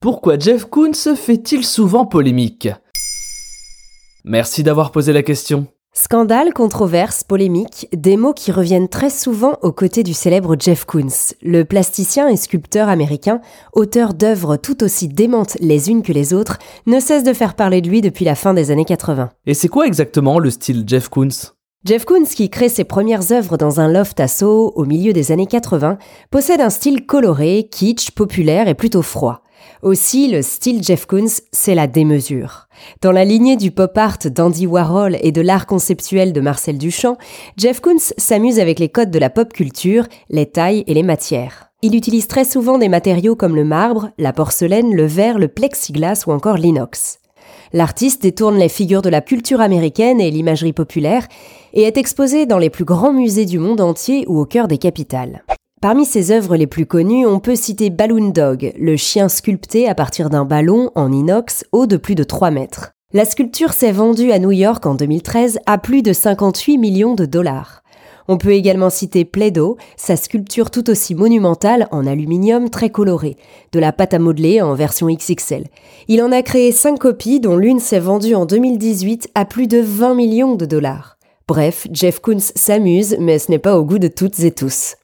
Pourquoi Jeff Koons fait-il souvent polémique? Merci d'avoir posé la question. Scandale, controverse, polémique, des mots qui reviennent très souvent aux côtés du célèbre Jeff Koons, le plasticien et sculpteur américain, auteur d'œuvres tout aussi démentes les unes que les autres, ne cesse de faire parler de lui depuis la fin des années 80. Et c'est quoi exactement le style Jeff Koons? Jeff Koons, qui crée ses premières œuvres dans un loft à Soho au milieu des années 80, possède un style coloré, kitsch, populaire et plutôt froid. Aussi, le style Jeff Koons, c'est la démesure. Dans la lignée du pop art d'Andy Warhol et de l'art conceptuel de Marcel Duchamp, Jeff Koons s'amuse avec les codes de la pop culture, les tailles et les matières. Il utilise très souvent des matériaux comme le marbre, la porcelaine, le verre, le plexiglas ou encore l'inox. L'artiste détourne les figures de la culture américaine et l'imagerie populaire et est exposé dans les plus grands musées du monde entier ou au cœur des capitales. Parmi ses œuvres les plus connues, on peut citer Balloon Dog, le chien sculpté à partir d'un ballon en inox haut de plus de 3 mètres. La sculpture s'est vendue à New York en 2013 à plus de 58 millions de dollars. On peut également citer Play-Doh, sa sculpture tout aussi monumentale en aluminium très coloré, de la pâte à modeler en version XXL. Il en a créé 5 copies dont l'une s'est vendue en 2018 à plus de 20 millions de dollars. Bref, Jeff Koons s'amuse, mais ce n'est pas au goût de toutes et tous.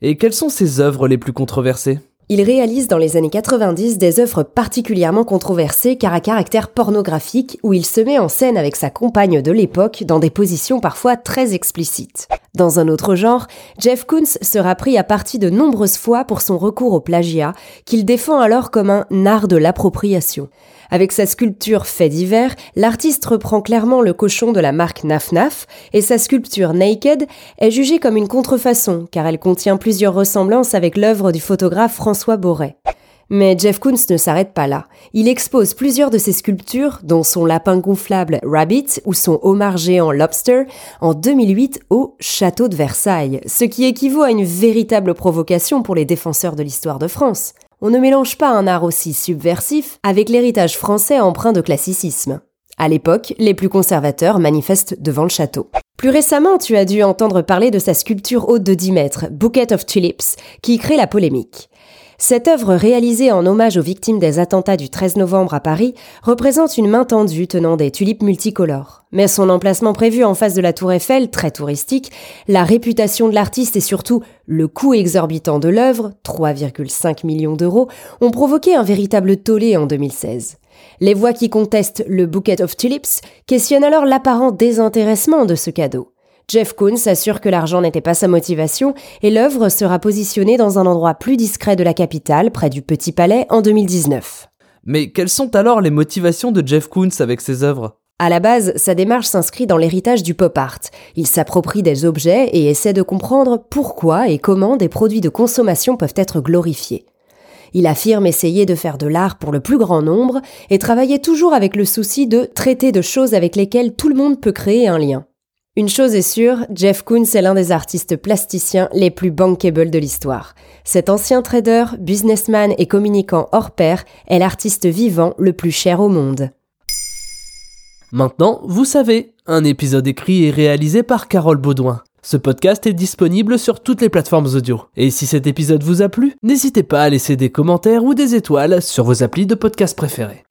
Et quelles sont ses œuvres les plus controversées? Il réalise dans les années 90 des œuvres particulièrement controversées car à caractère pornographique où il se met en scène avec sa compagne de l'époque dans des positions parfois très explicites. Dans un autre genre, Jeff Koons sera pris à partie de nombreuses fois pour son recours au plagiat qu'il défend alors comme un art de l'appropriation. Avec sa sculpture fait divers, l'artiste reprend clairement le cochon de la marque Naf Naf et sa sculpture Naked est jugée comme une contrefaçon car elle contient plusieurs ressemblances avec l'œuvre du photographe François Borret. Mais Jeff Koons ne s'arrête pas là. Il expose plusieurs de ses sculptures, dont son lapin gonflable Rabbit ou son homard géant Lobster, en 2008 au Château de Versailles, ce qui équivaut à une véritable provocation pour les défenseurs de l'histoire de France on ne mélange pas un art aussi subversif avec l'héritage français empreint de classicisme. À l'époque, les plus conservateurs manifestent devant le château. Plus récemment, tu as dû entendre parler de sa sculpture haute de 10 mètres, Bouquet of Tulips, qui crée la polémique. Cette œuvre réalisée en hommage aux victimes des attentats du 13 novembre à Paris représente une main tendue tenant des tulipes multicolores. Mais son emplacement prévu en face de la tour Eiffel, très touristique, la réputation de l'artiste et surtout le coût exorbitant de l'œuvre, 3,5 millions d'euros, ont provoqué un véritable tollé en 2016. Les voix qui contestent le Bouquet of Tulips questionnent alors l'apparent désintéressement de ce cadeau. Jeff Koons assure que l'argent n'était pas sa motivation et l'œuvre sera positionnée dans un endroit plus discret de la capitale, près du Petit Palais, en 2019. Mais quelles sont alors les motivations de Jeff Koons avec ses œuvres? À la base, sa démarche s'inscrit dans l'héritage du pop art. Il s'approprie des objets et essaie de comprendre pourquoi et comment des produits de consommation peuvent être glorifiés. Il affirme essayer de faire de l'art pour le plus grand nombre et travailler toujours avec le souci de traiter de choses avec lesquelles tout le monde peut créer un lien. Une chose est sûre, Jeff Koons est l'un des artistes plasticiens les plus bankable de l'histoire. Cet ancien trader, businessman et communicant hors pair est l'artiste vivant le plus cher au monde. Maintenant, vous savez, un épisode écrit et réalisé par Carole Baudouin. Ce podcast est disponible sur toutes les plateformes audio. Et si cet épisode vous a plu, n'hésitez pas à laisser des commentaires ou des étoiles sur vos applis de podcast préférés.